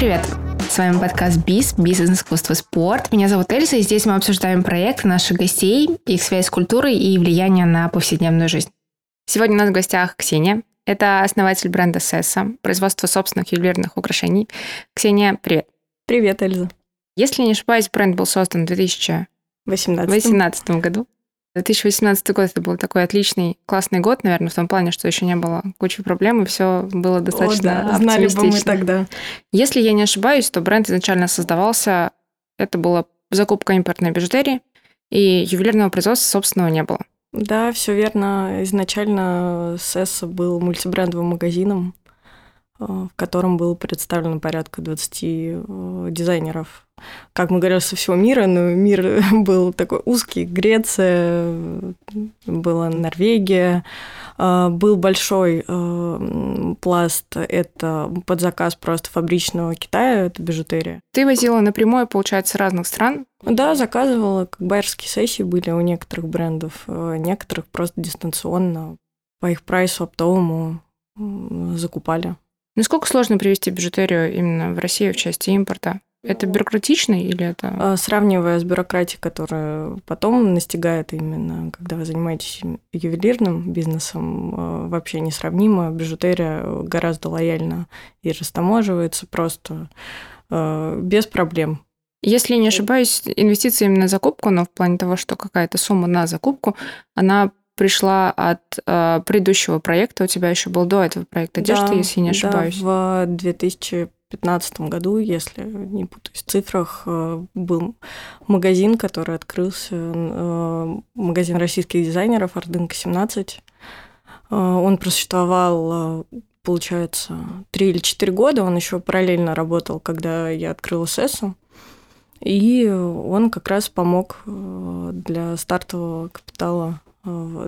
привет! С вами подкаст БИС, бизнес, искусство, спорт. Меня зовут Эльза, и здесь мы обсуждаем проекты наших гостей, их связь с культурой и влияние на повседневную жизнь. Сегодня у нас в гостях Ксения. Это основатель бренда Сесса, производство собственных ювелирных украшений. Ксения, привет. Привет, Эльза. Если не ошибаюсь, бренд был создан в 2018 году. 2018 год это был такой отличный, классный год, наверное, в том плане, что еще не было кучи проблем, и все было достаточно О, да. Знали бы мы тогда. Если я не ошибаюсь, то бренд изначально создавался, это была закупка импортной бижутерии, и ювелирного производства собственного не было. Да, все верно. Изначально Сесса был мультибрендовым магазином, в котором было представлено порядка 20 э, дизайнеров как мы говорили, со всего мира, но мир был такой узкий. Греция, была Норвегия, а, был большой пласт, это под заказ просто фабричного Китая, это бижутерия. Ты возила напрямую, получается, разных стран? Да, заказывала, как байерские сессии были у некоторых брендов, некоторых просто дистанционно по их прайсу оптовому закупали. Насколько сложно привести бижутерию именно в Россию в части импорта? Это бюрократично или это... А, сравнивая с бюрократией, которая потом настигает именно, когда вы занимаетесь ювелирным бизнесом, а, вообще несравнимо. Бижутерия гораздо лояльно и растаможивается просто а, без проблем. Если не ошибаюсь, инвестиции именно на закупку, но в плане того, что какая-то сумма на закупку, она пришла от э, предыдущего проекта. У тебя еще был до этого проект одежды, да, если не ошибаюсь. Да, в 2000 2015 году, если не путаюсь в цифрах, э, был магазин, который открылся, э, магазин российских дизайнеров Ордынка 17. Э, он просуществовал, получается, 3 или 4 года. Он еще параллельно работал, когда я открыла СЭСу. И он как раз помог для стартового капитала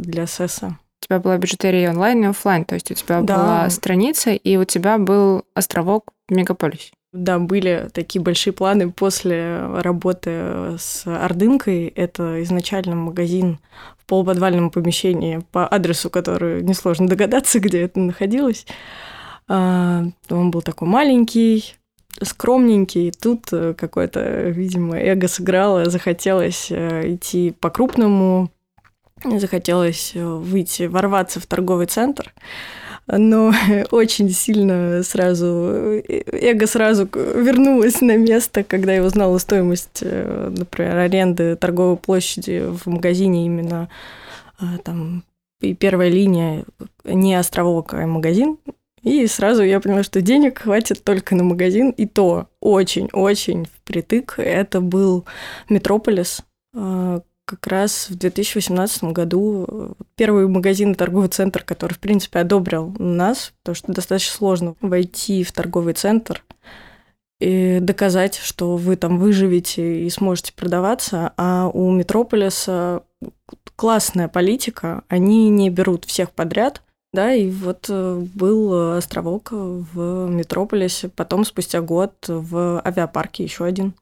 для СЭСа у тебя была бижутерия онлайн и офлайн, то есть у тебя да. была страница, и у тебя был островок в мегаполисе. Да, были такие большие планы после работы с Ордынкой. Это изначально магазин в полуподвальном помещении по адресу, который несложно догадаться, где это находилось. А, он был такой маленький, скромненький. Тут э, какое-то, видимо, эго сыграло, захотелось э, идти по-крупному, захотелось э, выйти, ворваться в торговый центр, но очень сильно сразу, э, эго сразу вернулось на место, когда я узнала стоимость, э, например, аренды торговой площади в магазине именно там и первая линия не островок, а магазин. И сразу я поняла, что денег хватит только на магазин, и то очень-очень впритык. Это был Метрополис, как раз в 2018 году э, первый магазин и торговый центр, который, в принципе, одобрил нас, потому что достаточно сложно войти в торговый центр и доказать, что вы там выживете и сможете продаваться, а у Метрополиса классная политика, они не берут всех подряд, да, и вот э, был островок в Метрополисе, потом спустя год в авиапарке еще один.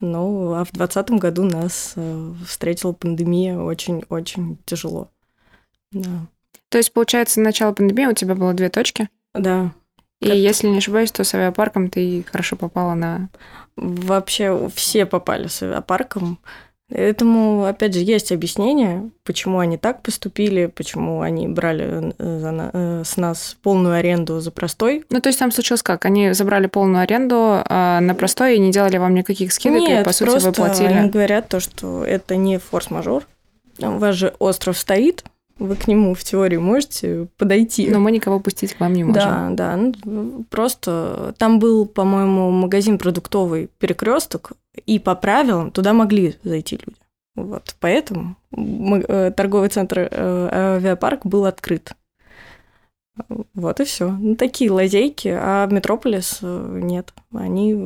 Ну, а в 2020 году нас э, встретила пандемия очень-очень тяжело. Да. То есть, получается, начало пандемии у тебя было две точки? Да. И как... если не ошибаюсь, то с авиапарком ты хорошо попала на... Вообще все попали с авиапарком. Этому, опять же, есть объяснение, почему они так поступили, почему они брали э, за, э, с нас полную аренду за простой. Ну, то есть там случилось как? Они забрали полную аренду а на простой и не делали вам никаких скидок, Нет, и, по сути, просто вы платили? они говорят то, что это не форс-мажор. У вас же остров стоит, вы к нему в теории можете подойти. Но мы никого пустить к вам не можем. Да, да. Ну, просто там был, по-моему, магазин продуктовый перекресток, и по правилам туда могли зайти люди. Вот, поэтому э, торговый центр э, авиапарк был открыт. Вот и все. Ну, такие лазейки, а Метрополис э, нет. Они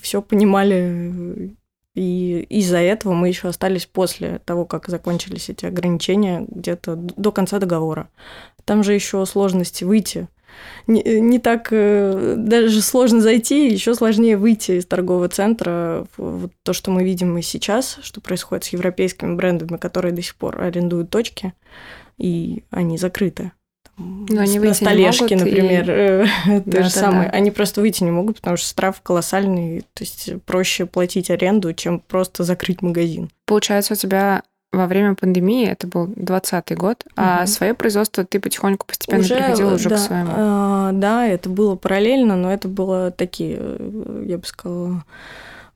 все понимали, и из-за этого мы еще остались после того, как закончились эти ограничения, где-то до конца договора. Там же еще сложности выйти не, не так э, даже сложно зайти, еще сложнее выйти из торгового центра. Вот то, что мы видим и сейчас, что происходит с европейскими брендами, которые до сих пор арендуют точки, и они закрыты. Но они на столешке, например, и... то да, же да, самое. Да. Они просто выйти не могут, потому что штраф колоссальный. То есть проще платить аренду, чем просто закрыть магазин. Получается, у тебя во время пандемии, это был 2020 год, угу. а свое производство ты потихоньку постепенно уже, переходила уже да, к своему. А, да, это было параллельно, но это было такие, я бы сказала,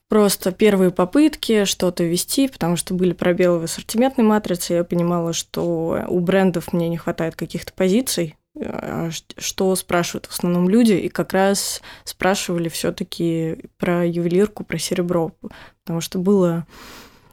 просто первые попытки что-то вести, потому что были пробелы в ассортиментной матрице. Я понимала, что у брендов мне не хватает каких-то позиций, а, что спрашивают в основном люди, и как раз спрашивали все-таки про ювелирку, про серебро, потому что было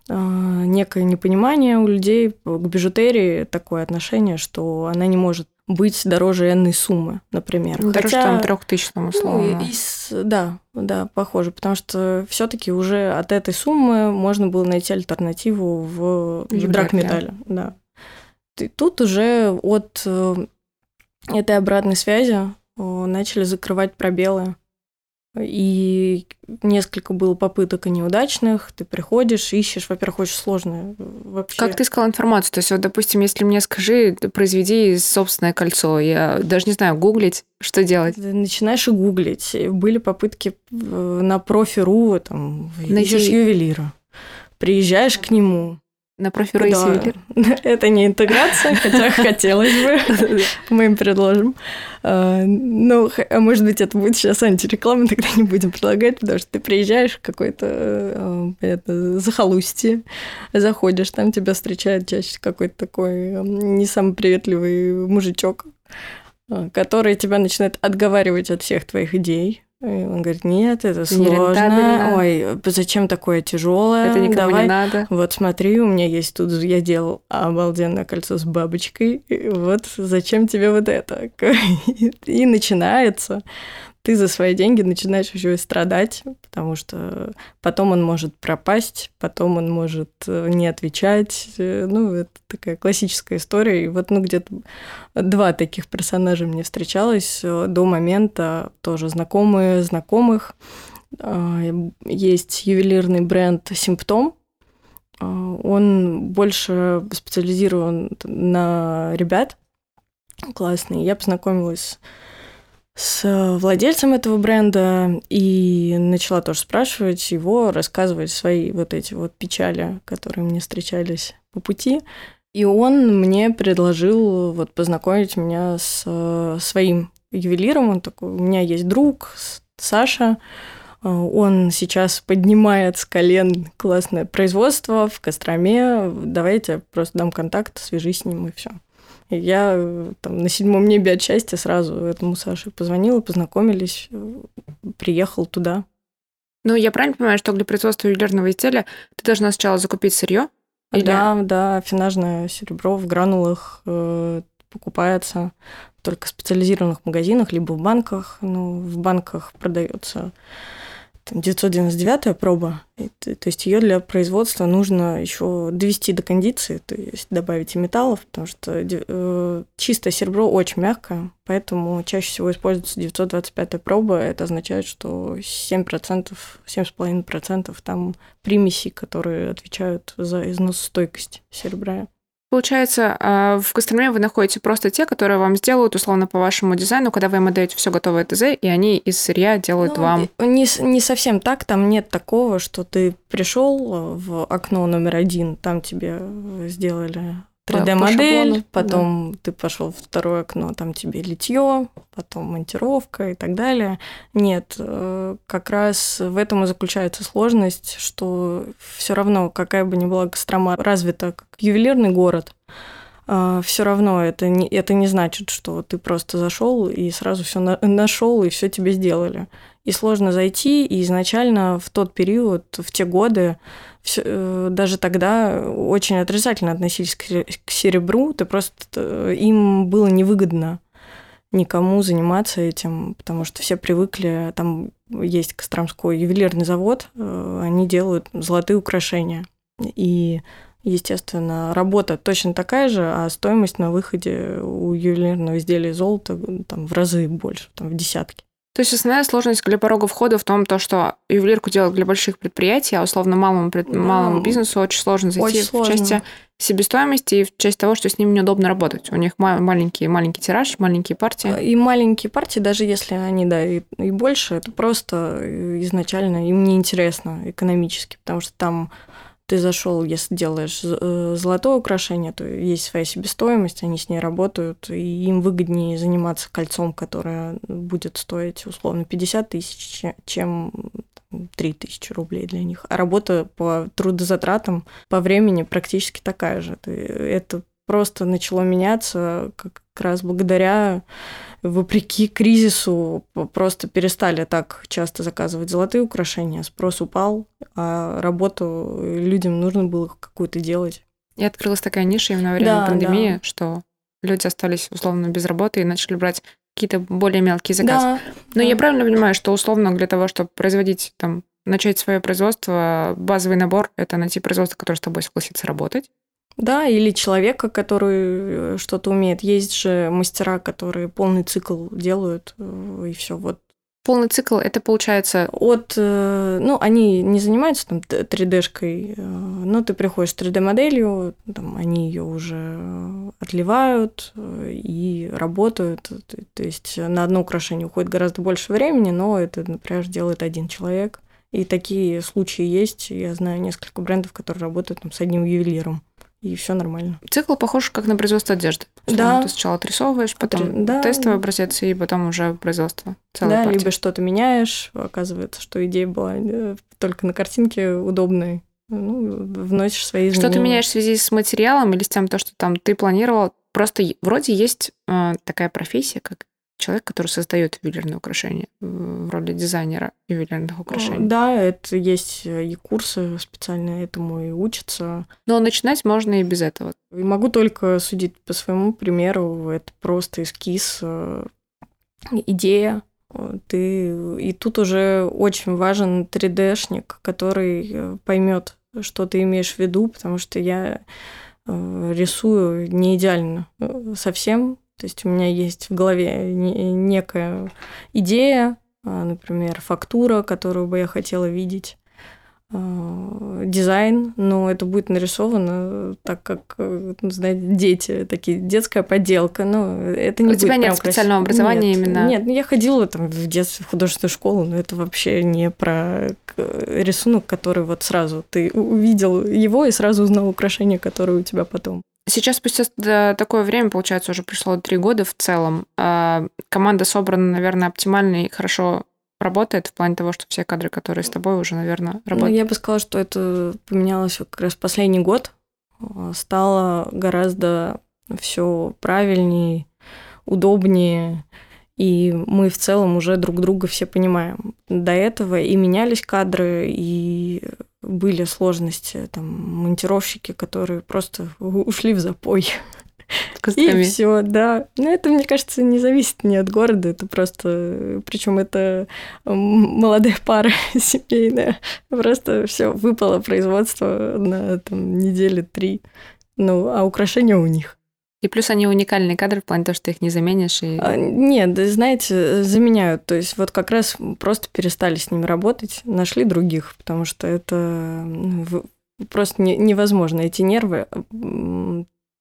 некое непонимание у людей к бижутерии, такое отношение, что она не может быть дороже энной суммы, например. Ну, дороже Хотя, там трех тысяч, там, условно. Ну, из, да, да, похоже, потому что все таки уже от этой суммы можно было найти альтернативу в, в драгметалле. Да. И тут уже от э, этой обратной связи начали закрывать пробелы и несколько было попыток и неудачных. Ты приходишь, ищешь, во-первых, очень сложно э, вообще. Как ты искала информацию? То есть, вот, допустим, если мне скажи, произведи собственное кольцо, я даже не знаю, гуглить, что делать? Ты начинаешь и гуглить. Были попытки э, на профи.ру, там, Найти... ищешь ювелира. Приезжаешь к нему, на профи да. Это не интеграция, хотя хотелось бы. Мы им предложим. А, ну, а может быть, это будет сейчас антиреклама, тогда не будем предлагать, потому что ты приезжаешь в какой-то, а, понятно, захолустье, заходишь, там тебя встречает чаще какой-то такой не самый приветливый мужичок, который тебя начинает отговаривать от всех твоих идей, и он говорит, нет, это сложно. Ой, зачем такое тяжелое? Это никому Давай. не надо. Вот смотри, у меня есть тут, я делал обалденное кольцо с бабочкой. И вот зачем тебе вот это? И начинается ты за свои деньги начинаешь еще и страдать, потому что потом он может пропасть, потом он может э, не отвечать. Э, ну, это такая классическая история. И вот, ну, где-то два таких персонажа мне встречалось э, до момента тоже знакомые знакомых. Есть ювелирный бренд «Симптом», он больше специализирован на ребят классный. Я познакомилась с владельцем этого бренда и начала тоже спрашивать его, рассказывать свои вот эти вот печали, которые мне встречались по пути. И он мне предложил вот познакомить меня с своим ювелиром. Он такой, у меня есть друг, Саша, он сейчас поднимает с колен классное производство в Костроме. Давайте просто дам контакт, свяжись с ним и все. И я э, там, на седьмом небе от счастья сразу этому Саше позвонила, познакомились, э, приехал туда. Ну, я правильно понимаю, что для производства ювелирного изделия ты должна сначала закупить сырье? Или... Да, да, финажное серебро в гранулах э, покупается только в специализированных магазинах, либо в банках. Ну, в банках продается 999 проба, то есть ее для производства нужно еще довести до кондиции, то есть добавить и металлов, потому что э, чистое серебро очень мягкое, поэтому чаще всего используется 925 проба. Это означает, что 7%, 7,5% там примесей, которые отвечают за износостойкость серебра. Получается, а, в Костроме вы находите просто те, которые вам сделают, условно, по вашему дизайну, когда вы им отдаете все готовое ТЗ, и они из сырья делают ну, вам. Не, не совсем так, там нет такого, что ты пришел в окно номер один, там тебе сделали 3D-модель, потом да. ты пошел в второе окно, там тебе литье, потом монтировка и так далее. Нет, э, как раз в этом и заключается сложность, что все равно, какая бы ни была Кострома развита как ювелирный город, э, все равно это не, это не значит, что ты просто зашел и сразу все на, нашел и все тебе сделали. И сложно зайти, и изначально в тот период, в те годы, все, э, даже тогда очень отрицательно относились к, серебру, ты просто э, им было невыгодно никому заниматься этим, потому что все привыкли, там есть Костромской ювелирный завод, э, они делают золотые украшения. И, естественно, работа точно такая же, а стоимость на выходе у ювелирного изделия золота там, в разы больше, там, в десятки. То есть основная сложность для порога входа в том, то, что ювелирку делают для больших предприятий, а условно малому, пред... да. малому бизнесу очень сложно зайти очень в сложно. части себестоимости и в части того, что с ним неудобно работать. У них маленький, маленький тираж, маленькие партии. И маленькие партии, даже если они, да, и, и больше, это просто изначально им неинтересно экономически, потому что там ты зашел, если делаешь э, золотое украшение, то есть своя себестоимость, они с ней работают, и им выгоднее заниматься кольцом, которое будет стоить условно 50 тысяч, чем 3 тысячи рублей для них. А работа по трудозатратам по времени практически такая же. Это просто начало меняться как раз благодаря, вопреки кризису, просто перестали так часто заказывать золотые украшения, спрос упал, а работу людям нужно было какую-то делать. И открылась такая ниша именно во время да, пандемии, да. что люди остались условно без работы и начали брать какие-то более мелкие заказы. Да, Но да. я правильно понимаю, что условно для того, чтобы производить там начать свое производство, базовый набор это найти производство, которое с тобой согласится работать, да, или человека, который э, что-то умеет. Есть же мастера, которые полный цикл делают, э, и все. Вот Полный цикл это получается от, э, ну, они не занимаются там 3D-шкой, но ты приходишь с 3D-моделью, там, они ее уже отливают и работают. То есть на одно украшение уходит гораздо больше времени, но это, например, делает один человек. И такие случаи есть. Я знаю несколько брендов, которые работают там, с одним ювелиром и все нормально. Цикл похож как на производство одежды. Да. Ты сначала отрисовываешь, потом да. тестовый образец, и потом уже производство. Да, партии. либо что-то меняешь, оказывается, что идея была э, только на картинке удобной. Ну, вносишь свои изменения. Что ты меняешь в связи с материалом или с тем, то, что там ты планировал? Просто вроде есть э, такая профессия, как человек, который создает ювелирные украшения в роли дизайнера ювелирных украшений. Да, это есть и курсы специально этому и учатся. Но начинать можно и без этого. И могу только судить по своему примеру. Это просто эскиз, э, идея. Ты... И тут уже очень важен 3D-шник, который э, поймет, что ты имеешь в виду, потому что я э, рисую не идеально совсем, то есть у меня есть в голове некая идея, а, например, фактура, которую бы я хотела видеть, а, дизайн, но это будет нарисовано так, как, ну, знаете, дети, такие, детская поделка, но это не У будет тебя нет специального красиво. образования нет, именно? Нет, ну, я ходила там в детстве в художественную школу, но это вообще не про рисунок, который вот сразу ты увидел его и сразу узнал украшение, которое у тебя потом. Сейчас спустя такое время, получается, уже пришло три года в целом. А, команда собрана, наверное, оптимально и хорошо работает в плане того, что все кадры, которые с тобой уже, наверное, ну, работают. Ну, я бы сказала, что это поменялось как раз последний год. А, стало гораздо все правильнее, удобнее, и мы в целом уже друг друга все понимаем. До этого и менялись кадры, и были сложности, там, монтировщики, которые просто ушли в запой. И все, да. Но это, мне кажется, не зависит ни от города, это просто, причем это молодая пара семейная, просто все выпало производство на там недели три, ну, а украшения у них. И плюс они уникальные кадры в плане того, что ты их не заменишь. И... А, нет, знаете, заменяют. То есть вот как раз просто перестали с ними работать, нашли других, потому что это ну, просто не, невозможно. Эти нервы,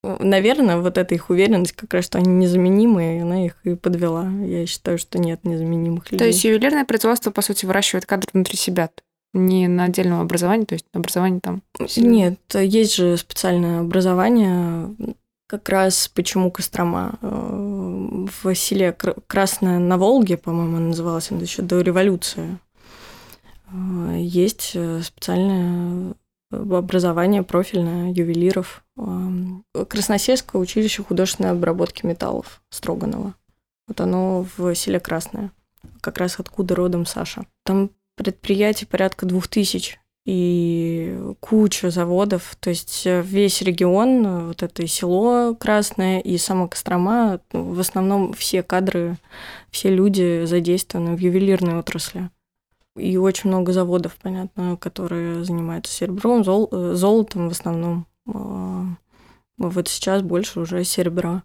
наверное, вот эта их уверенность как раз, что они незаменимые, она их и подвела. Я считаю, что нет незаменимых людей. То есть ювелирное производство, по сути, выращивает кадр внутри себя, не на отдельном образовании, то есть образование там? Нет, есть же специальное образование как раз почему Кострома. Э, в селе Красное на Волге, по-моему, называлось она еще до революции. Э, есть э, специальное образование профильное ювелиров. Красносельское училище художественной обработки металлов Строганова. Вот оно в селе Красное. Как раз откуда родом Саша. Там предприятий порядка двух тысяч и куча заводов, то есть э, весь регион, э, вот это и село Красное, и сама Кострома, ну, в основном все кадры, все люди задействованы в ювелирной отрасли. И очень много заводов, понятно, которые занимаются серебром, зол, э, золотом в основном. А, вот сейчас больше уже серебра.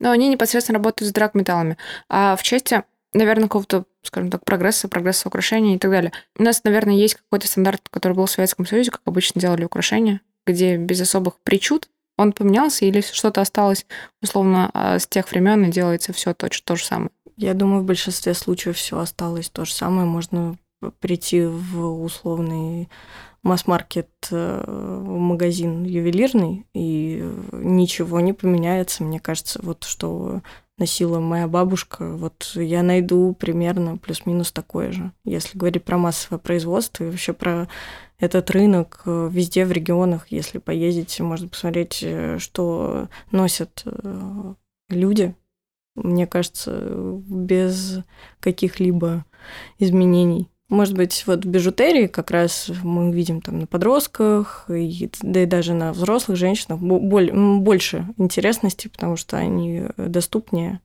Но они непосредственно работают с драгметаллами. А в части, наверное, какого-то скажем так, прогресса, прогресса украшений и так далее. У нас, наверное, есть какой-то стандарт, который был в Советском Союзе, как обычно делали украшения, где без особых причуд он поменялся или что-то осталось условно а, с тех времен и делается все то, то же самое? Я думаю, в большинстве случаев все осталось то же самое. Можно прийти в условный масс-маркет э, магазин ювелирный, и ничего не поменяется. Мне кажется, вот что носила моя бабушка, вот я найду примерно плюс-минус такое же. Если говорить про массовое производство и вообще про этот рынок э, везде в регионах, если поездить, можно посмотреть, э, что носят люди. Мне кажется, без каких-либо изменений. Может быть, вот в бижутерии как раз мы видим там на подростках, и, да и даже на взрослых женщинах боль, больше интересности, потому что они доступнее,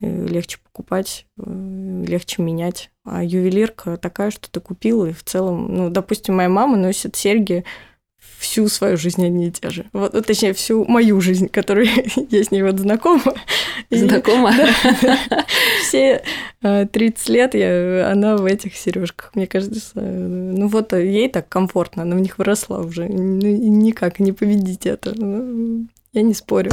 э, легче покупать, э, легче менять. А ювелирка такая, что ты купил, и в целом, ну, допустим, моя мама носит серьги всю свою жизнь одни и те же. Вот, вот точнее, всю мою жизнь, которую я с ней вот знакома. Знакома? Все 30 э, лет я, она в этих сережках. Мне кажется, ну вот ей так комфортно, она в них выросла уже. Ну, никак не победить это. Ну, я не спорю.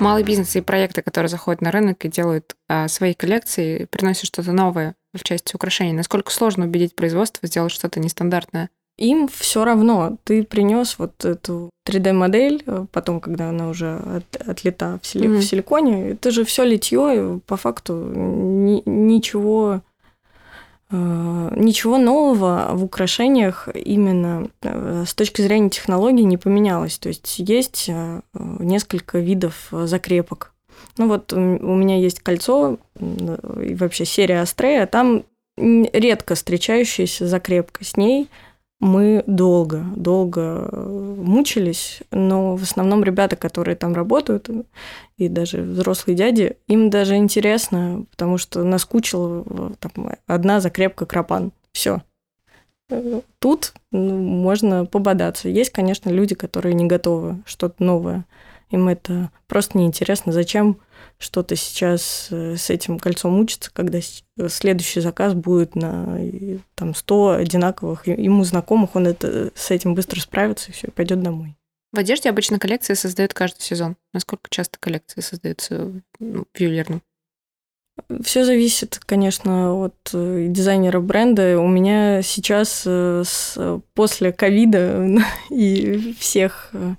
Малый бизнес и проекты, которые заходят на рынок и делают а, свои коллекции, приносят что-то новое в части украшений. Насколько сложно убедить производство сделать что-то нестандартное? Им все равно. Ты принес вот эту 3D-модель, э, потом, когда она уже от, отлета в, сили, mm-hmm. в силиконе, это же все литье, по факту ни, ничего ничего нового в украшениях именно э, с точки зрения технологий не поменялось. То есть есть э, несколько видов закрепок. Ну вот у меня есть кольцо и вообще серия Астрея, там редко встречающаяся закрепка. С ней мы долго, долго мучились, но в основном ребята, которые там работают, и даже взрослые дяди, им даже интересно, потому что наскучила там, одна закрепка крапан. Все. Тут ну, можно пободаться. Есть, конечно, люди, которые не готовы что-то новое. Им это просто неинтересно. Зачем что-то сейчас э, с этим кольцом мучиться, когда следующий заказ будет на там, 100 одинаковых ему знакомых, он это, с этим быстро справится и все, пойдет домой. В одежде обычно коллекции создают каждый сезон. Насколько часто коллекции создаются ну, в ювелирном? Все зависит, конечно, от э, дизайнера бренда. У меня сейчас э, после ковида и всех э,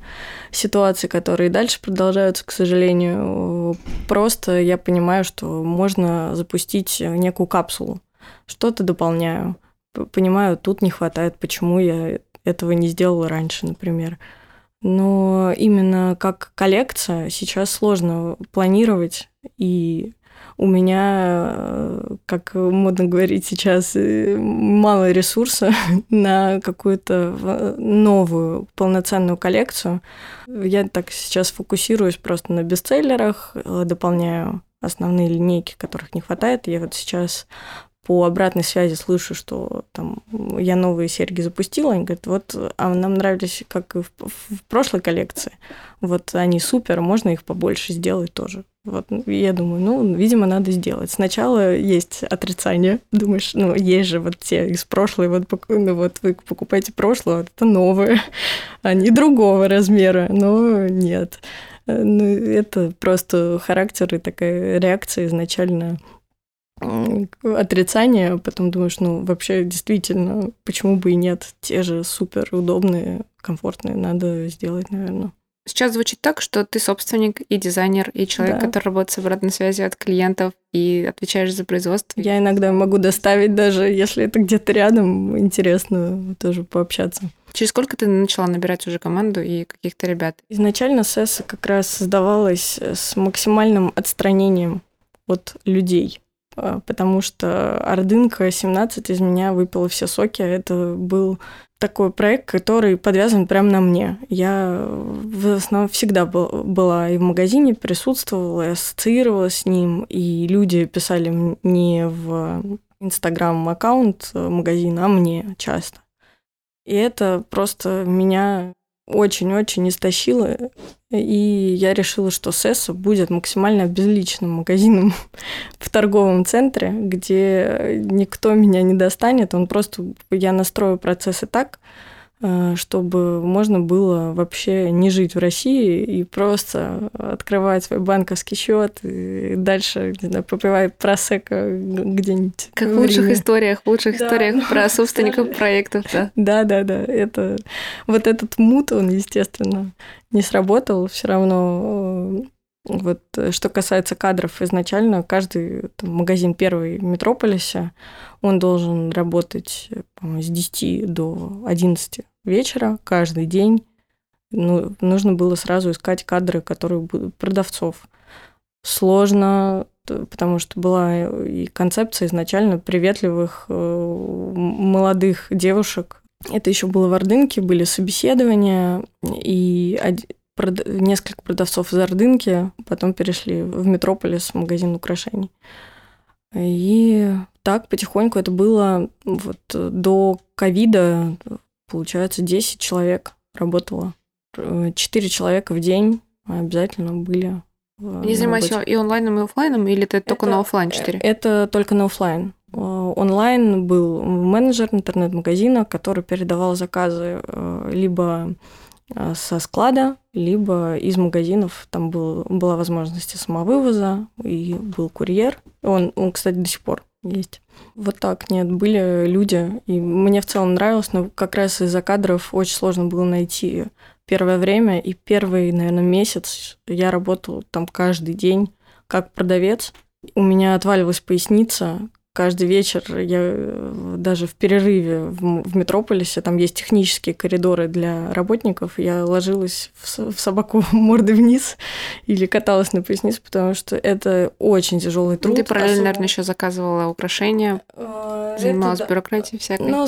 ситуаций, которые дальше продолжаются, к сожалению, просто я понимаю, что можно запустить некую капсулу. Что-то дополняю. Понимаю, тут не хватает, почему я этого не сделала раньше, например. Но именно как коллекция сейчас сложно планировать и у меня, э, как модно говорить сейчас, э, мало ресурса на какую-то новую полноценную коллекцию. Я так сейчас фокусируюсь просто на бестселлерах, э, дополняю основные линейки, которых не хватает. Я вот сейчас по обратной связи слышу, что там я новые серьги запустила, они говорят, вот, а нам нравились, как и в, в прошлой коллекции, вот они супер, можно их побольше сделать тоже. Вот, я думаю, ну, видимо, надо сделать. Сначала есть отрицание, думаешь, ну, есть же вот те из прошлой, вот, ну, вот вы покупаете прошлое, это новое, они другого размера, но нет. Ну, это просто характер и такая реакция изначально отрицание, а потом думаешь, ну, вообще, действительно, почему бы и нет? Те же супер удобные, комфортные, надо сделать, наверное. Сейчас звучит так, что ты собственник и дизайнер, и человек, да. который работает с обратной связью от клиентов и отвечаешь за производство. Я иногда могу доставить, даже если это где-то рядом, интересно тоже пообщаться. Через сколько ты начала набирать уже команду и каких-то ребят? Изначально СЭС как раз создавалась с максимальным отстранением от людей а, потому что Ордынка 17 из меня выпало все соки. Это был такой проект, который подвязан прямо на мне. Я в основном всегда был, была и в магазине, присутствовала, и ассоциировалась с ним, и люди писали не в Инстаграм-аккаунт магазина, а мне часто. И это просто меня очень-очень истощило. И я решила, что Сесса будет максимально безличным магазином в торговом центре, где никто меня не достанет. Он просто... Я настрою процессы так, чтобы можно было вообще не жить в России и просто открывать свой банковский счет и дальше, не знаю, попивать просека где-нибудь. Как в, лучших историях, в лучших да, историях про собственников проектов, да. Да, да, да. Это вот этот мут, он, естественно, не сработал. Все равно э, вот э, что касается кадров, изначально каждый там, магазин первый в Метрополисе, он должен работать с 10 до 11 вечера каждый день. Ну, нужно было сразу искать кадры, которые будут продавцов. Сложно, потому что была и концепция изначально приветливых э, молодых девушек. Это еще было в Ордынке, были собеседования, и несколько продавцов из Ордынки потом перешли в Метрополис, магазин украшений. И так потихоньку это было вот до ковида, получается, 10 человек работало. 4 человека в день обязательно были. Они занимаются и онлайном, и офлайном, или это только это, на офлайн 4? Это только на офлайн. Онлайн был менеджер интернет-магазина, который передавал заказы э, либо со склада, либо из магазинов. Там был, была возможность самовывоза, и был курьер. Он, он, кстати, до сих пор есть. Вот так, нет, были люди, и мне в целом нравилось, но как раз из-за кадров очень сложно было найти первое время, и первый, наверное, месяц я работала там каждый день как продавец. У меня отваливалась поясница, каждый вечер я э, даже в перерыве в, в Метрополисе, там есть технические коридоры для работников, я ложилась в, в собаку мордой вниз или каталась на пояснице, потому что это очень тяжелый труд. Ты параллельно, особенно... наверное, еще заказывала украшения, э, занималась это, бюрократией всякой. Ну,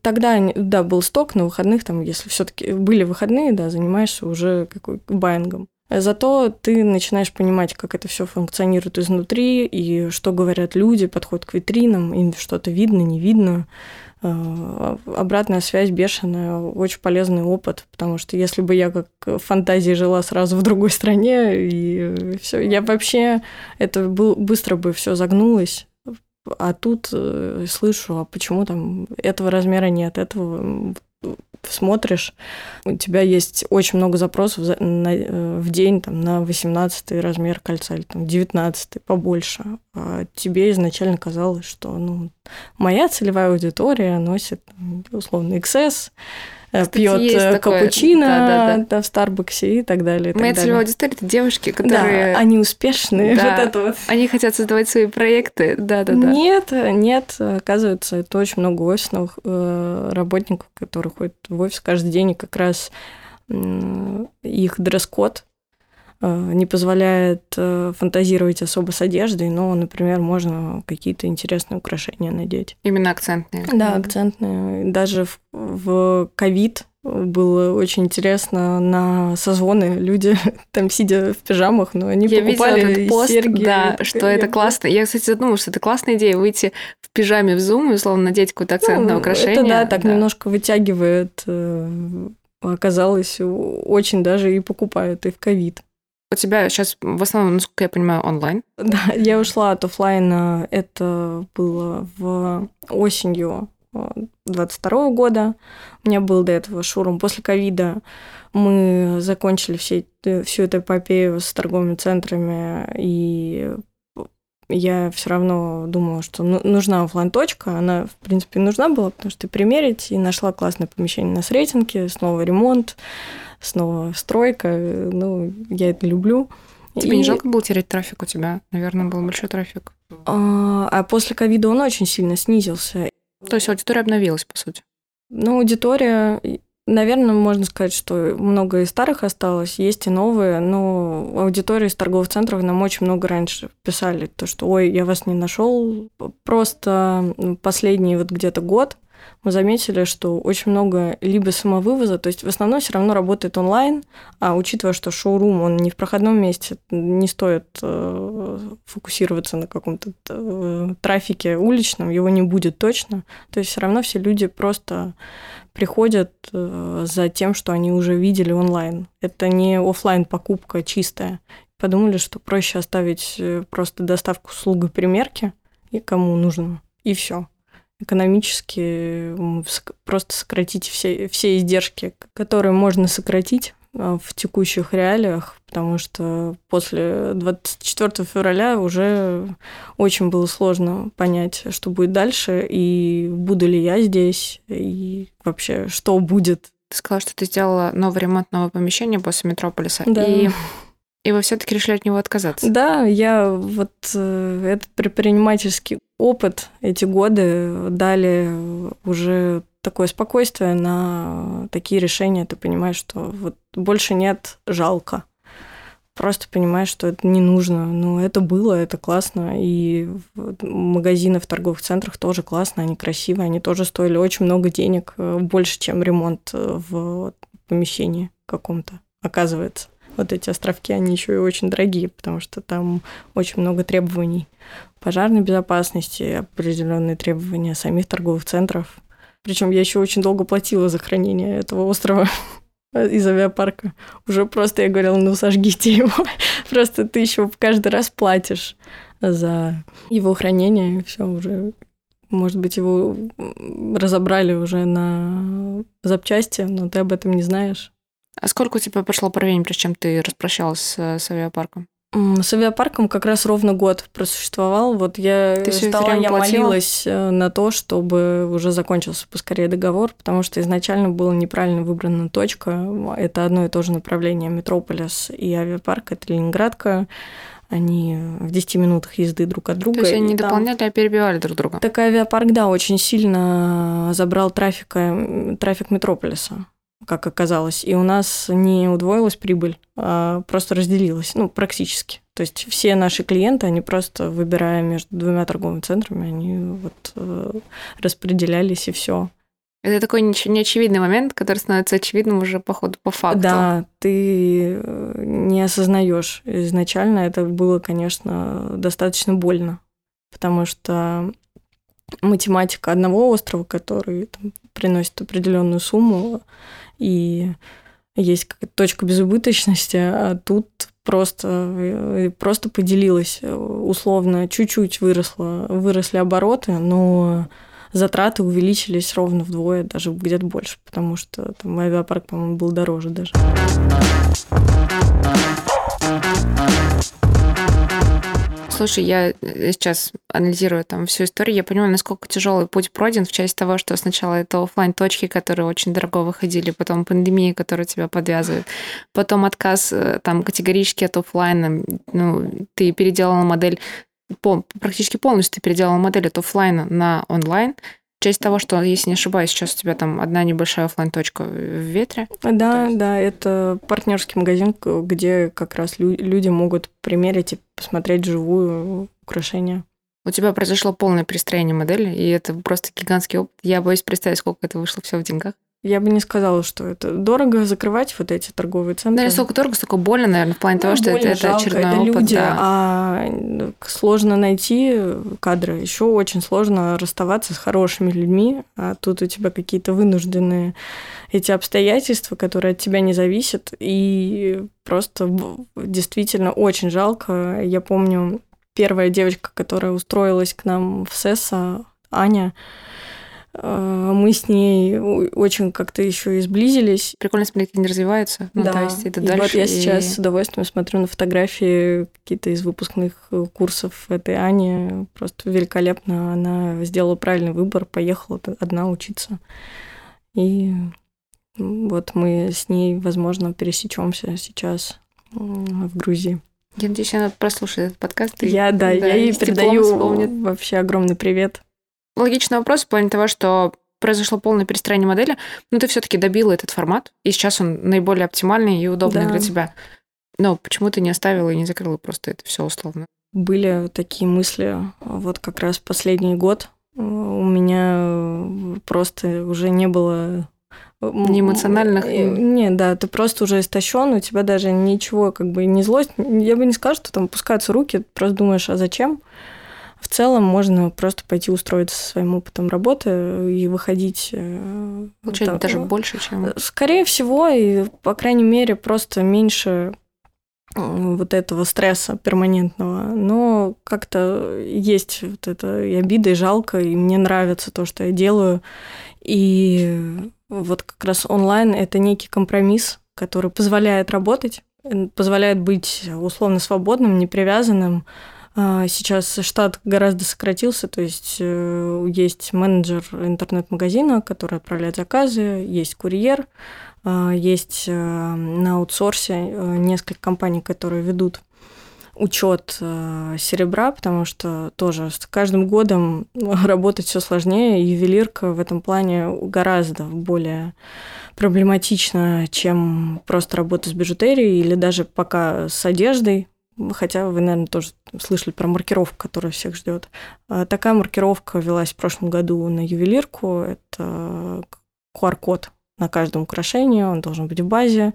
тогда, да, был сток на выходных, там, если все-таки были выходные, да, занимаешься уже какой байингом. Зато ты начинаешь понимать, как это все функционирует изнутри, и что говорят люди, подходят к витринам, им что-то видно, не видно. Э, обратная связь бешеная, очень полезный опыт, потому что если бы я как в фантазии жила сразу в другой стране, и все, я вообще, это был, быстро бы все загнулось, а тут э, слышу, а почему там этого размера нет, этого смотришь, у тебя есть очень много запросов на, э, в день там, на 18 размер кольца или там, 19 побольше. А тебе изначально казалось, что ну, моя целевая аудитория носит условно XS, Э, пьет э, капучино да, да, да. Да, в Старбаксе и так далее. Моя целевая аудитория это девушки, которые. Да, они успешные. Да, вот это вот. Они хотят создавать свои проекты. Да, да, да. Нет, нет, оказывается, это очень много офисных э, работников, которые ходят в офис каждый день, и как раз их дресс-код не позволяет э, фантазировать особо с одеждой, но, например, можно какие-то интересные украшения надеть. Именно акцентные. Да, акцентные. Даже в ковид было очень интересно на созвоны. Люди там сидя в пижамах, но они я покупали этот пост, серьги. Да, что это классно. Я, кстати, задумала, что это классная идея выйти в пижаме в Zoom и, условно, надеть какое-то акцентное ну, украшение. Это, да, так да. немножко вытягивает. Э, оказалось, очень даже и покупают и в ковид. Тебя сейчас в основном, насколько я понимаю, онлайн? Да, я ушла от офлайна. Это было в осенью 22 года. У меня был до этого шурум. После ковида мы закончили все, всю эту эпопею с торговыми центрами, и я все равно думала, что ну, нужна офлайн точка Она, в принципе, нужна была, потому что примерить, и нашла классное помещение на Сретенке, снова ремонт снова стройка. Ну, я это люблю. Тебе и... не жалко было терять трафик у тебя? Наверное, был большой трафик. А, а после ковида он очень сильно снизился. То есть аудитория обновилась, по сути? Ну, аудитория, наверное, можно сказать, что много и старых осталось, есть и новые, но аудитория из торговых центров нам очень много раньше писали, то, что, ой, я вас не нашел. Просто последний вот где-то год – мы заметили, что очень много либо самовывоза, то есть в основном все равно работает онлайн, а учитывая, что шоурум, он не в проходном месте, не стоит э, фокусироваться на каком-то э, трафике уличном, его не будет точно. То есть все равно все люди просто приходят э, за тем, что они уже видели онлайн. Это не офлайн покупка чистая. Подумали, что проще оставить э, просто доставку услугой примерки, и кому нужно, и все экономически просто сократить все, все издержки, которые можно сократить в текущих реалиях, потому что после 24 февраля уже очень было сложно понять, что будет дальше, и буду ли я здесь, и вообще, что будет. Ты сказала, что ты сделала новый ремонт нового помещения после Метрополиса. Да. И и вы все-таки решили от него отказаться? Да, я вот э, этот предпринимательский опыт, эти годы дали уже такое спокойствие на такие решения. Ты понимаешь, что вот больше нет жалко. Просто понимаешь, что это не нужно. Но это было, это классно. И магазины в торговых центрах тоже классно, они красивые, они тоже стоили очень много денег, э, больше, чем ремонт э, в помещении каком-то, оказывается вот эти островки, они еще и очень дорогие, потому что там очень много требований пожарной безопасности, определенные требования самих торговых центров. Причем я еще очень долго платила за хранение этого острова из авиапарка. Уже просто я говорила, ну сожгите его. Просто ты еще каждый раз платишь за его хранение, все уже может быть, его разобрали уже на запчасти, но ты об этом не знаешь. А сколько у тебя прошло времени, прежде чем ты распрощалась с, с авиапарком? С авиапарком как раз ровно год просуществовал. Вот я Ты стала, я молилась э, на то, чтобы уже закончился поскорее договор, потому что изначально была неправильно выбрана точка. Это одно и то же направление Метрополис и авиапарк, это Ленинградка. Они в 10 минутах езды друг от друга. То есть они не дополняли, а перебивали друг друга? Так авиапарк, да, очень сильно забрал трафика, трафик Метрополиса как оказалось. И у нас не удвоилась прибыль, а просто разделилась, ну, практически. То есть все наши клиенты, они просто, выбирая между двумя торговыми центрами, они вот э, распределялись и все. Это такой неочевидный момент, который становится очевидным уже по ходу, по факту. Да, ты э, не осознаешь. Изначально это было, конечно, достаточно больно, потому что математика одного острова, который там, приносит определенную сумму, и есть точка безубыточности, а тут просто, э, просто поделилась условно, чуть-чуть выросло, выросли обороты, но затраты увеличились ровно вдвое, даже где-то больше, потому что там авиапарк, по-моему, был дороже даже. Слушай, я э, сейчас анализирую там всю историю, я понимаю, насколько тяжелый путь пройден в части того, что сначала это офлайн точки которые очень дорого выходили, потом пандемия, которая тебя подвязывает, потом отказ э, там категорически от офлайна, ну, ты переделала модель практически полностью ты переделала модель от офлайна на онлайн, в части того, что, если не ошибаюсь, сейчас у тебя там одна небольшая офлайн точка в ветре. Да, есть... да, это партнерский магазин, где как раз люди могут примерить и посмотреть живую украшения. У тебя произошло полное перестроение модели, и это просто гигантский опыт. Я боюсь представить, сколько это вышло все в деньгах. Я бы не сказала, что это дорого закрывать вот эти торговые центры. Да, не столько дорого, столько больно, наверное, в плане ну, того, что это, это жалко, очередной это опыт. люди, да. а сложно найти кадры. Еще очень сложно расставаться с хорошими людьми, а тут у тебя какие-то вынужденные эти обстоятельства, которые от тебя не зависят, и просто действительно очень жалко. Я помню, первая девочка, которая устроилась к нам в СЭСа, Аня, мы с ней очень как-то еще и сблизились. Прикольно смотреть, как они развиваются. Ну, да. То есть это и дальше. Вот я и... сейчас с удовольствием смотрю на фотографии какие-то из выпускных э, курсов этой Ани. Просто великолепно. Она сделала правильный выбор, поехала одна учиться. И вот мы с ней, возможно, пересечемся сейчас в Грузии. Я надеюсь, она прослушает этот подкаст. И, я, да, да я ей передаю вообще огромный привет логичный вопрос в плане того, что произошло полное перестроение модели, но ты все-таки добила этот формат, и сейчас он наиболее оптимальный и удобный да. для тебя. Но почему ты не оставила и не закрыла просто это все условно? Были такие мысли вот как раз последний год, У меня просто уже не было не эмоциональных. Не, да, ты просто уже истощен, у тебя даже ничего, как бы не злость. Я бы не сказала, что там опускаются руки, просто думаешь, а зачем? В целом можно просто пойти устроиться со своим опытом работы и выходить. Э, Получать так, даже больше, чем... Скорее всего, и, по крайней мере, просто меньше вот этого стресса перманентного. Но как-то есть вот это и обида, и жалко, и мне нравится то, что я делаю. И вот как раз онлайн – это некий компромисс, который позволяет работать, позволяет быть условно свободным, непривязанным. А, сейчас штат гораздо сократился, то есть э, есть менеджер интернет-магазина, который отправляет заказы, есть курьер, а, есть э, на аутсорсе э, несколько компаний, которые ведут учет серебра, потому что тоже с каждым годом работать все сложнее. Ювелирка в этом плане гораздо более проблематична, чем просто работа с бижутерией или даже пока с одеждой. Хотя вы, наверное, тоже слышали про маркировку, которая всех ждет. А такая маркировка велась в прошлом году на ювелирку. Это QR-код на каждом украшении, он должен быть в базе.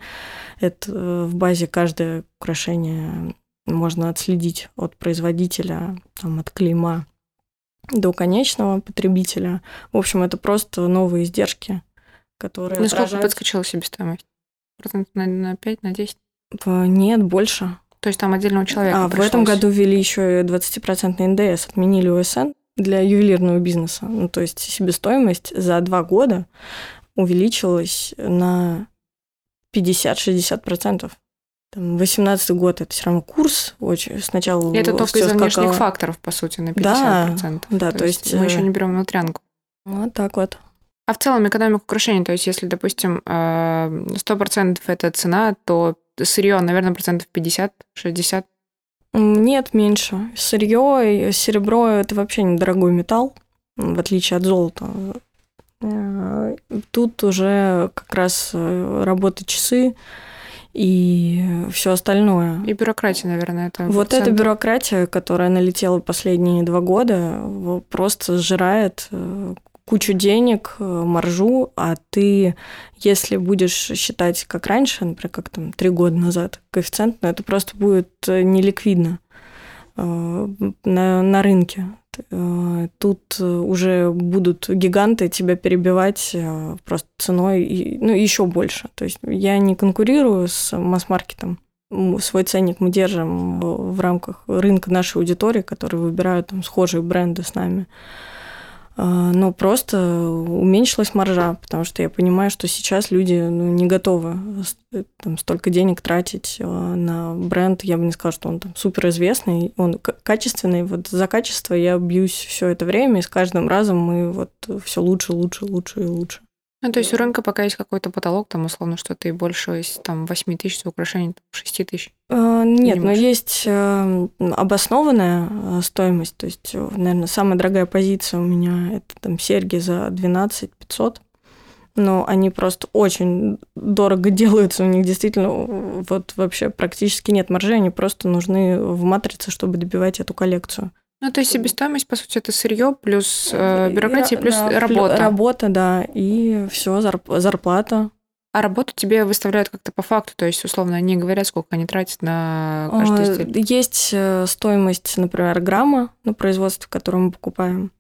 Это э, в базе каждое украшение можно отследить от производителя, там, от клейма до конечного потребителя. В общем, это просто новые издержки, которые Ну, сколько подскочила себестоимость? Процентов на, на 5, на 10? Нет, больше. То есть там отдельного человека А пришлось. в этом году ввели еще 20% НДС, отменили УСН для ювелирного бизнеса. Ну, то есть себестоимость за два года увеличилась на 50-60%. Там, 18 год это все равно курс очень сначала. Это только из-за внешних факторов, по сути, на 50%. Да, да то, то есть, мы еще не берем внутрянку. Вот так вот. А в целом экономика украшений, то есть если, допустим, 100% э, это цена, то сырье, наверное, процентов 50-60? Нет, меньше. Сырье, серебро – это вообще недорогой металл, в отличие от золота. Э, тут уже как раз э, работают часы, и все остальное. И бюрократия, наверное, это. Вот эта бюрократия, которая налетела последние два года, просто сжирает э, кучу денег, э, маржу, а ты, если будешь считать как раньше, например, как там три года назад коэффициент, ну, это просто будет э, неликвидно на, на рынке. Э, тут э, уже будут гиганты тебя перебивать э, просто ценой, ну, еще больше. То есть я не конкурирую с масс-маркетом. Свой ценник мы держим в рамках рынка нашей аудитории, которые выбирают там схожие бренды с нами. А, но просто уменьшилась маржа, потому что я понимаю, что сейчас люди ну, не готовы там, столько денег тратить а, на бренд. Я бы не сказала, что он там суперизвестный, он качественный. Вот за качество я бьюсь все это время, и с каждым разом мы вот все лучше, лучше, лучше и лучше. Ну, то есть у рынка пока есть какой-то потолок, там, условно, что-то и больше из там, 8 тысяч украшений, 6 тысяч? А, нет, но есть э, обоснованная э, стоимость. То есть, э, наверное, самая дорогая позиция у меня – это там серьги за 12 500 но они просто очень дорого делаются, у них действительно вот вообще практически нет маржи, они просто нужны в матрице, чтобы добивать эту коллекцию. Ну, то есть себестоимость, по сути, это сырье плюс э, бюрократия, плюс да, работа. Работа, да, и все, зарплата. А работу тебе выставляют как-то по факту, то есть, условно, они говорят, сколько они тратят на каждый а, стиль? Есть э, стоимость, например, грамма на производство, которое мы покупаем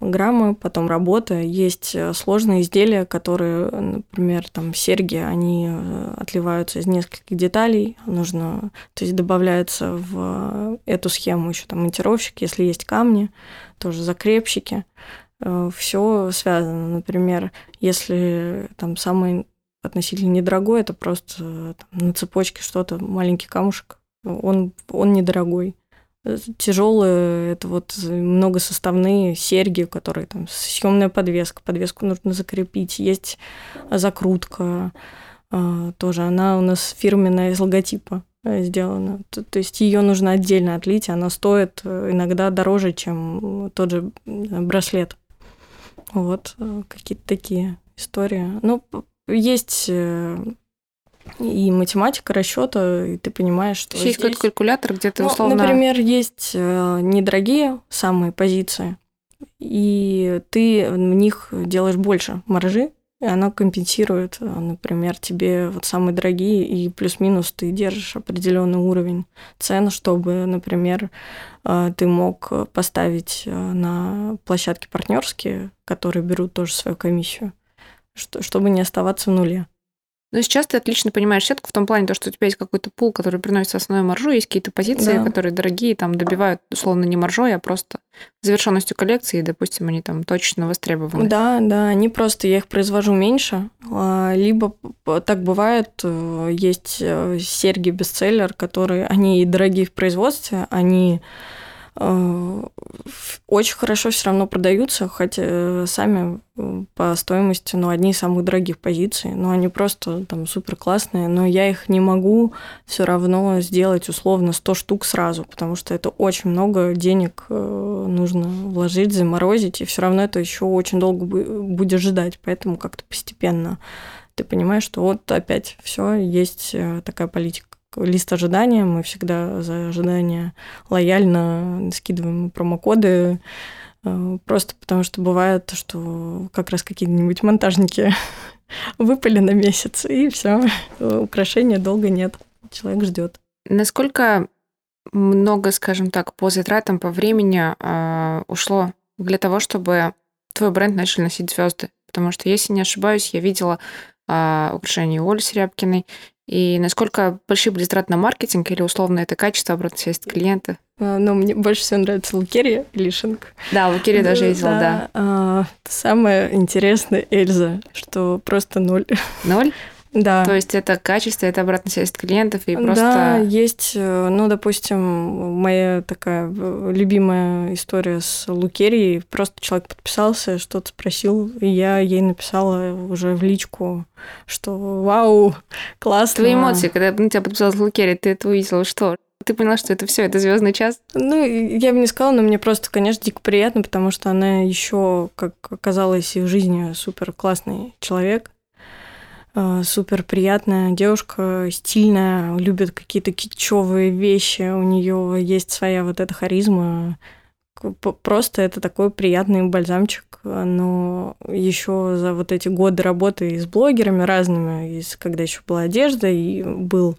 граммы, потом работа. Есть э, сложные изделия, которые, например, там серьги, они э, отливаются из нескольких деталей. Нужно, то есть добавляется в эту схему еще там монтировщик, если есть камни, тоже закрепщики. Э, Все связано. Например, если там самый относительно недорогой, это просто там, на цепочке что-то, маленький камушек, он, он недорогой тяжелые, это вот многосоставные серьги, которые там съемная подвеска, подвеску нужно закрепить, есть закрутка, а, тоже она у нас фирменная из логотипа э, сделана. То, то есть ее нужно отдельно отлить, она стоит э, иногда дороже, чем тот же браслет. Вот э, какие-то такие истории. Ну, есть и математика расчета, и ты понимаешь, что есть какой-то калькулятор, где ты ну, условно... Например, есть э, недорогие самые позиции, и ты в них делаешь больше маржи, и она компенсирует, э, например, тебе вот самые дорогие, и плюс-минус ты держишь определенный уровень цен, чтобы, например, э, ты мог поставить на площадки партнерские, которые берут тоже свою комиссию, чтобы не оставаться в нуле. Но сейчас ты отлично понимаешь сетку в том плане, то, что у тебя есть какой-то пул, который приносит основную маржу, есть какие-то позиции, да. которые дорогие, там добивают, условно, не маржой, а просто завершенностью коллекции, и, допустим, они там точно востребованы. Да, да, они просто, я их произвожу меньше, а, либо так бывает, э, есть э, серьги-бестселлер, которые, они и дорогие в производстве, они очень хорошо все равно продаются, хотя э, сами э, по стоимости, ну, одни из самых дорогих позиций, но они просто там супер классные, но я их не могу все равно сделать условно 100 штук сразу, потому что это очень много денег нужно вложить, заморозить, и все равно это еще очень долго будешь ждать, поэтому как-то постепенно ты понимаешь, что вот опять все есть такая политика лист ожидания. Мы всегда за ожидания лояльно скидываем промокоды. Э, просто потому что бывает, что как раз какие-нибудь монтажники выпали на месяц, и все, украшения долго нет. Человек ждет. Насколько много, скажем так, по затратам, по времени э, ушло для того, чтобы твой бренд начали носить звезды? Потому что, если не ошибаюсь, я видела э, украшения Оли Серябкиной, и насколько большие были затраты на маркетинг или условно это качество обратной связи от клиента? А, ну, мне больше всего нравится Лукерия Лишинг. Да, Лукерия даже видела, да. да. А, самое интересное Эльза, что просто ноль. Ноль? Да. То есть это качество, это обратная связь от клиентов и просто... Да, есть, э, ну, допустим, моя такая любимая история с Лукерией. Просто человек подписался, что-то спросил, и я ей написала уже в личку, что вау, классно. Твои эмоции, когда на тебя подписалась Лукерия, ты это увидела, что? Ты поняла, что это все, это звездный час? Ну, я бы не сказала, но мне просто, конечно, дико приятно, потому что она еще, как оказалось, и в жизни супер классный человек. Э, супер приятная девушка, стильная, любит какие-то китчевые вещи, у нее есть своя вот эта харизма. Просто это такой приятный бальзамчик, но еще за вот эти годы работы с блогерами разными, из, когда еще была одежда и был,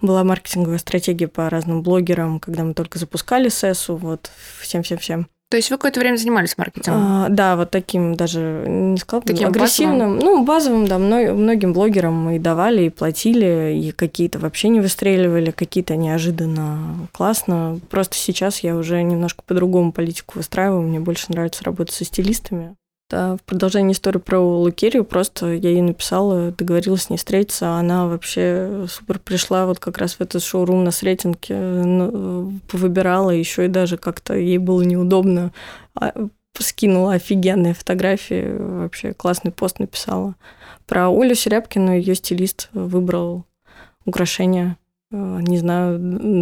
была маркетинговая стратегия по разным блогерам, когда мы только запускали СЭСу, вот всем-всем-всем. То есть вы какое-то время занимались маркетингом? А, да, вот таким даже, не сказал, таким агрессивным. Базовым? Ну, базовым, да, многим блогерам мы и давали, и платили, и какие-то вообще не выстреливали, какие-то неожиданно классно. Просто сейчас я уже немножко по-другому политику выстраиваю, мне больше нравится работать со стилистами. Да, в продолжении истории про Лукерию просто я ей написала, договорилась с ней встретиться, а она вообще супер пришла вот как раз в этот шоурум на Сретенке, ну, выбирала еще и даже как-то ей было неудобно, а, скинула офигенные фотографии, вообще классный пост написала. Про Олю Серябкину ее стилист выбрал украшения Э, не знаю,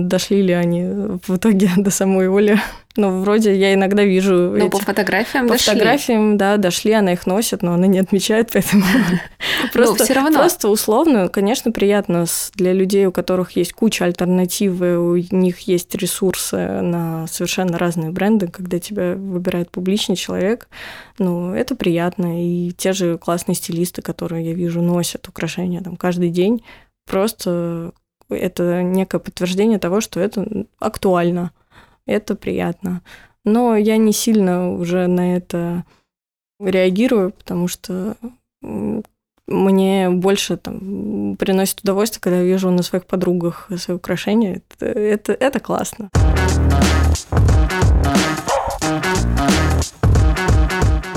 дошли ли они в итоге до самой Оли. Но вроде я иногда вижу... Ну, по фотографиям По дошли. фотографиям, да, дошли, она их носит, но она не отмечает, поэтому... Просто, все равно. Просто условно, конечно, приятно для людей, у которых есть куча альтернативы, у них есть ресурсы на совершенно разные бренды, когда тебя выбирает публичный человек, ну, это приятно. И те же классные стилисты, которые я вижу, носят украшения там каждый день, просто это некое подтверждение того, что это актуально, это приятно. Но я не сильно уже на это реагирую, потому что мне больше там приносит удовольствие, когда я вижу на своих подругах свои украшения. Это, это, это классно.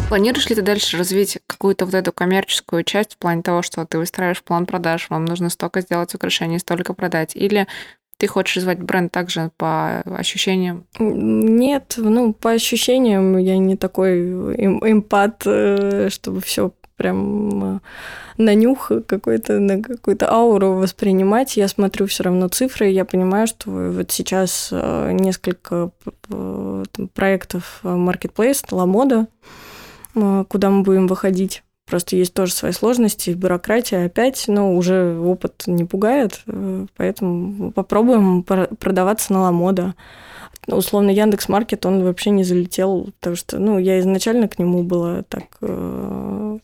Планируешь ли ты дальше развить какую-то вот эту коммерческую часть в плане того, что ты выстраиваешь план продаж, вам нужно столько сделать украшений, столько продать? Или ты хочешь развивать бренд также по ощущениям? Нет, ну, по ощущениям я не такой эмпат, э, чтобы все прям э, на нюх какой-то, на какую-то ауру воспринимать. Я смотрю все равно цифры, я понимаю, что вот сейчас э, несколько проектов Marketplace, Ламода, а, куда мы будем выходить. Просто есть тоже свои сложности, бюрократия опять, но уже опыт не пугает, э, поэтому попробуем продаваться на Ламода. условно Яндекс Маркет, он вообще не залетел, потому что, ну, я изначально к нему была так э,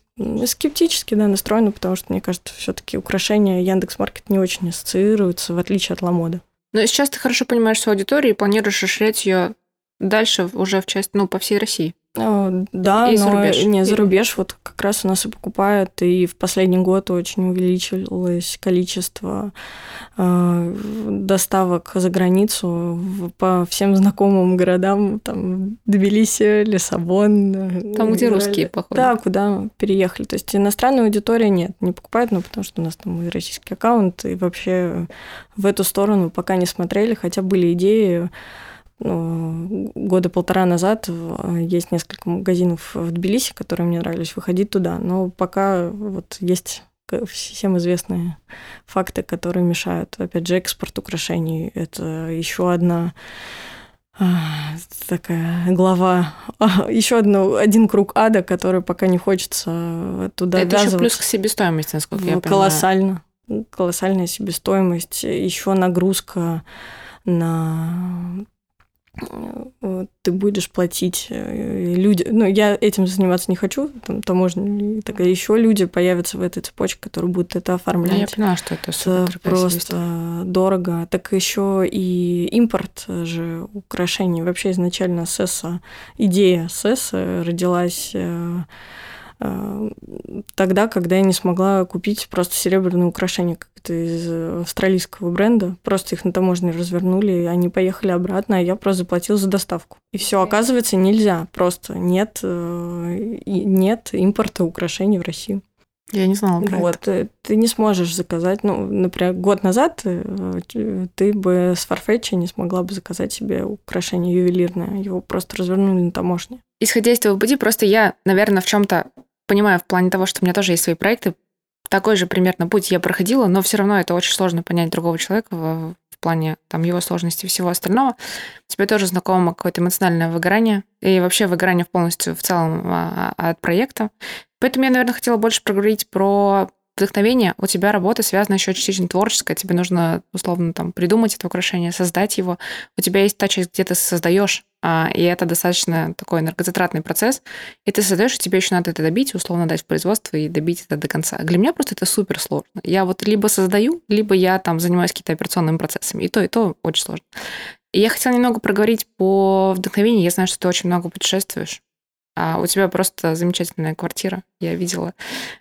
скептически, да, настроена, потому что, мне кажется, все-таки украшения Яндекс Маркет не очень ассоциируются, в отличие от Ламода. Но сейчас ты хорошо понимаешь свою аудиторию и планируешь расширять ее дальше уже в часть, ну, по всей России. Э, да, и но рубеж. не за рубеж вот как раз у нас и покупают, и в последний год очень увеличилось количество э, доставок за границу по всем знакомым городам, там Тбилиси, Лиссабон. Э, там, где русские, походу. Да, куда переехали. То есть иностранная аудитория нет, не покупают, ну, потому что у нас там и российский аккаунт, и вообще в эту сторону пока не смотрели, хотя были идеи года полтора назад э, есть несколько магазинов в Тбилиси, которые мне нравились, выходить туда. Но пока вот есть всем известные факты, которые мешают. Опять же, экспорт украшений – это еще одна а, такая глава, еще одно, один круг ада, который пока не хочется туда Это еще плюс к себестоимости, насколько я понимаю. Колоссально. Колоссальная себестоимость, еще нагрузка на ты будешь платить э, люди. Ну, я этим заниматься не хочу, там таможня, так еще люди появятся в этой цепочке, которые будут это оформлять. Ну, я понимаю, что это супер просто дорого. Так еще и импорт же украшений. Вообще изначально СЭСа, идея СЭСа родилась Э, тогда, когда я не смогла купить просто серебряные украшения как-то из австралийского бренда. Просто их на таможне развернули, и они поехали обратно, а я просто заплатила за доставку. И все, оказывается, нельзя. Просто нет, э, нет импорта украшений в Россию. Я не знала про вот, это. Ты не сможешь заказать, ну, например, год назад э, ты бы с Farfetch не смогла бы заказать себе украшение ювелирное. Его просто развернули на таможне. Исходя из твоего пути, просто я, наверное, в чем то понимаю в плане того, что у меня тоже есть свои проекты, такой же примерно путь я проходила, но все равно это очень сложно понять другого человека в, в плане там его сложности и всего остального. Тебе тоже знакомо какое-то эмоциональное выгорание и вообще выгорание полностью в целом а, а, от проекта. Поэтому я, наверное, хотела больше проговорить про вдохновение, у тебя работа связана еще частично творческая, тебе нужно условно там придумать это украшение, создать его. У тебя есть та часть, где ты создаешь, а, и это достаточно такой энергозатратный процесс, и ты создаешь, и тебе еще надо это добить, условно дать в производство и добить это до конца. Для меня просто это супер сложно. Я вот либо создаю, либо я там занимаюсь какими-то операционными процессами. И то, и то очень сложно. И я хотела немного проговорить по вдохновению. Я знаю, что ты очень много путешествуешь. А у тебя просто замечательная квартира. Я видела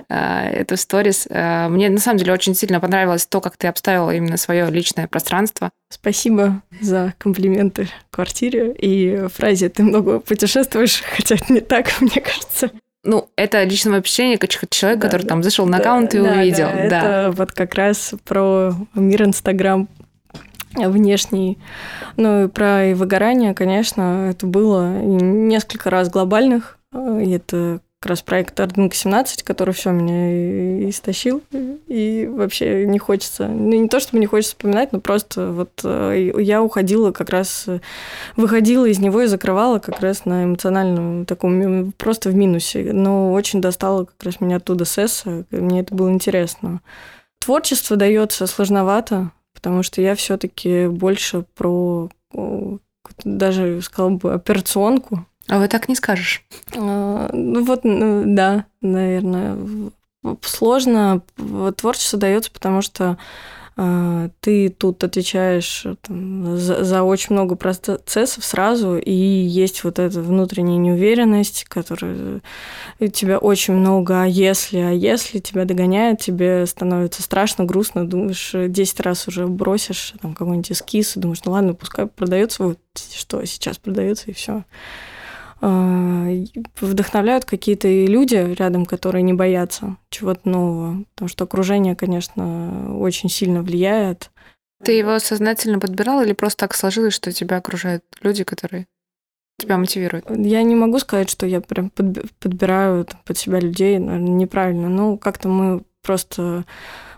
э, эту сторис. Э, мне на самом деле очень сильно понравилось то, как ты обставила именно свое личное пространство. Спасибо за комплименты квартире и фразе «ты много путешествуешь», хотя это не так, мне кажется. Ну, это личное впечатление человека, да, который да, там зашел да, на аккаунт и да, увидел. Да, да. Это вот как раз про мир Инстаграм внешний. Ну и про выгорание, конечно, это было несколько раз глобальных. И это как раз проект Ардинг 17, который все меня истощил. И вообще не хочется, ну не то, чтобы не хочется вспоминать, но просто вот э, я уходила как раз, выходила из него и закрывала как раз на эмоциональном таком, просто в минусе. Но очень достало как раз меня оттуда сесса, мне это было интересно. Творчество дается сложновато, потому что я все-таки больше про даже сказала бы операционку. А вы так не скажешь? А, ну вот, ну, да, наверное. Сложно. Творчество дается, потому что ты тут отвечаешь там, за, за очень много процессов сразу, и есть вот эта внутренняя неуверенность, которая у тебя очень много «а если», «а если» тебя догоняет, тебе становится страшно, грустно, думаешь, 10 раз уже бросишь там какой-нибудь эскиз, и думаешь, ну ладно, пускай продается вот что сейчас продается, и все. А, вдохновляют какие-то люди рядом, которые не боятся чего-то нового. Потому что окружение, конечно, очень сильно влияет. Ты его сознательно подбирал или просто так сложилось, что тебя окружают люди, которые тебя мотивируют? Я не могу сказать, что я прям подбираю под себя людей, наверное, неправильно. Ну, как-то мы просто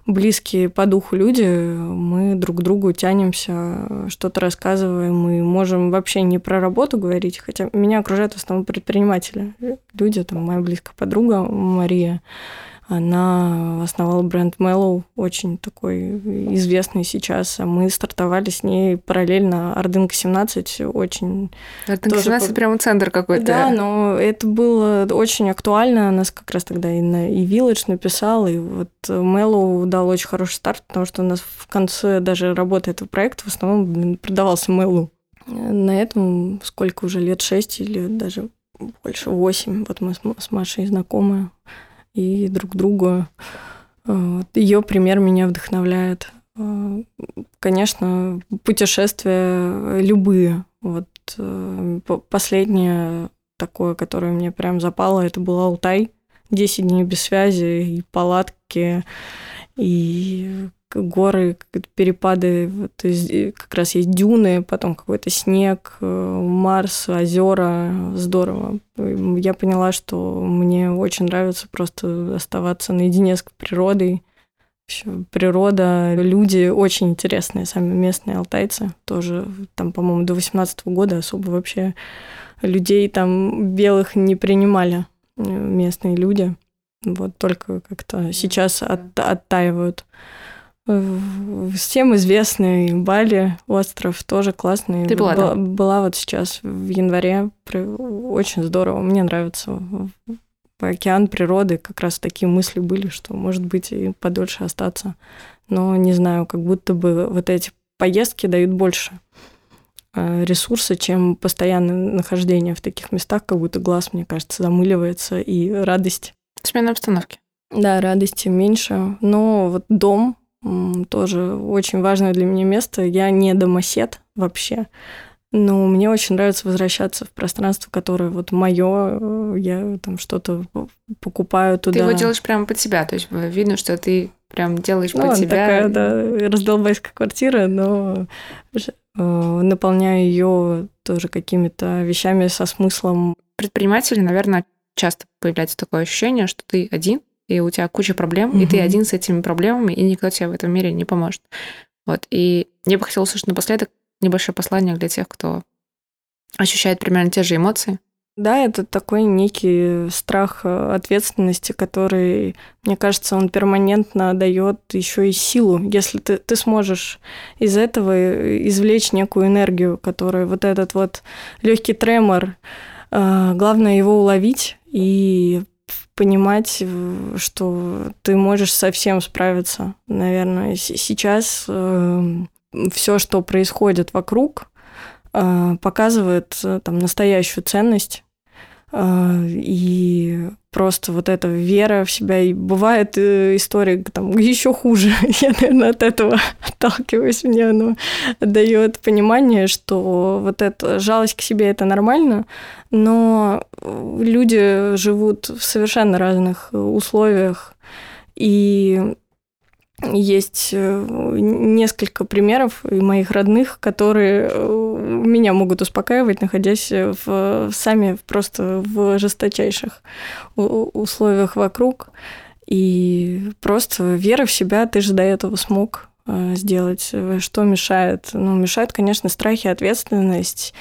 близкие по духу люди, мы друг к другу тянемся, что-то рассказываем, мы можем вообще не про работу говорить, хотя меня окружают в основном предприниматели. Люди, там моя близкая подруга Мария, Она основала бренд Mellow, очень такой известный сейчас. А мы стартовали с ней параллельно Ордынка 17, очень... Ордынка 17 по... прямо центр какой-то. Да, но это было очень актуально. Нас как раз тогда и, на, и Village написал, и вот Mellow дал очень хороший старт, потому что у нас в конце даже работы этого проекта в основном продавался Mellow. На этом сколько уже лет, шесть или даже больше, восемь. Вот мы с Машей знакомы и друг другу. Ее пример меня вдохновляет. Конечно, путешествия любые. Вот э, последнее такое, которое мне прям запало, это был Алтай. Десять дней без связи и палатки, и горы, перепады, вот, как раз есть дюны, потом какой-то снег, э, Марс, озера, здорово. Я поняла, что мне очень нравится просто оставаться наедине с природой. Природа, люди очень интересные, сами местные алтайцы. Тоже там, по-моему, до 18 года особо вообще людей там белых не принимали э, местные люди. Вот только как-то сейчас от, оттаивают. Всем известный Бали, остров, тоже классный. Ты была, была, была вот сейчас в январе. Очень здорово. Мне нравится океан природы. Как раз такие мысли были, что, может быть, и подольше остаться. Но не знаю, как будто бы вот эти поездки дают больше э, ресурса, чем постоянное нахождение в таких местах, как будто глаз, мне кажется, замыливается, и радость. Смена обстановки. Да, радости меньше. Но вот дом тоже очень важное для меня место. Я не домосед вообще, но мне очень нравится возвращаться в пространство, которое вот мое. Я там что-то покупаю туда. Ты его делаешь прямо под себя, то есть видно, что ты прям делаешь ну, под себя. такая, да, раздолбайская квартира, но э, наполняю ее тоже какими-то вещами со смыслом. Предприниматели, наверное, часто появляется такое ощущение, что ты один, и у тебя куча проблем, угу. и ты один с этими проблемами, и никто тебе в этом мире не поможет. Вот. И я бы хотела услышать напоследок небольшое послание для тех, кто ощущает примерно те же эмоции. Да, это такой некий страх э, ответственности, который, мне кажется, он перманентно дает еще и силу. Если ты, ты сможешь из этого э, извлечь некую энергию, которая вот этот вот легкий тремор, э, главное его уловить и понимать, что ты можешь совсем справиться. Наверное, сейчас э, все, что происходит вокруг, э, показывает э, там настоящую ценность э, и просто вот эта вера в себя. И бывает э, история там еще хуже. Я, наверное, от этого отталкиваюсь. Мне оно дает понимание, что вот эта жалость к себе это нормально, но люди живут в совершенно разных условиях. И есть э, несколько примеров и моих родных, которые э, меня могут успокаивать, находясь в, сами просто в жесточайших условиях вокруг. И просто вера в себя, ты же до этого смог э, сделать. Что мешает? Ну, мешает, конечно, страхи, ответственность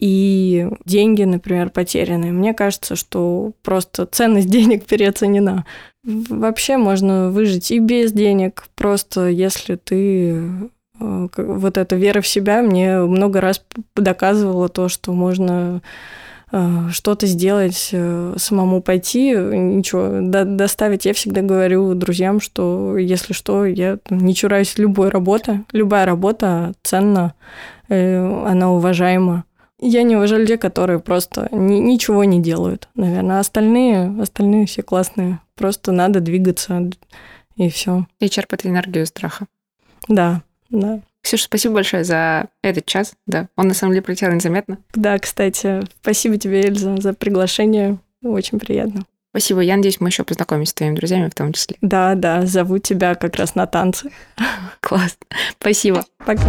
и деньги, например, потерянные. Мне кажется, что просто ценность денег переоценена. Вообще можно выжить и без денег, просто если ты э, вот эта вера в себя мне много раз доказывала то, что можно э, что-то сделать, э, самому пойти, ничего, доставить. Я всегда говорю друзьям, что если что, я не чураюсь любой работы. Любая работа ценна, она уважаема. Я не уважаю людей, которые просто ни, ничего не делают, наверное. А остальные, остальные все классные. Просто надо двигаться, и все. И черпать энергию страха. Да, да. Ксюша, спасибо большое за этот час. Да, он на самом деле пролетел незаметно. Да, кстати, спасибо тебе, Эльза, за приглашение. Очень приятно. Спасибо. Я надеюсь, мы еще познакомимся с твоими друзьями в том числе. Да, да, зову тебя как раз на танцы. Класс. Спасибо. Пока.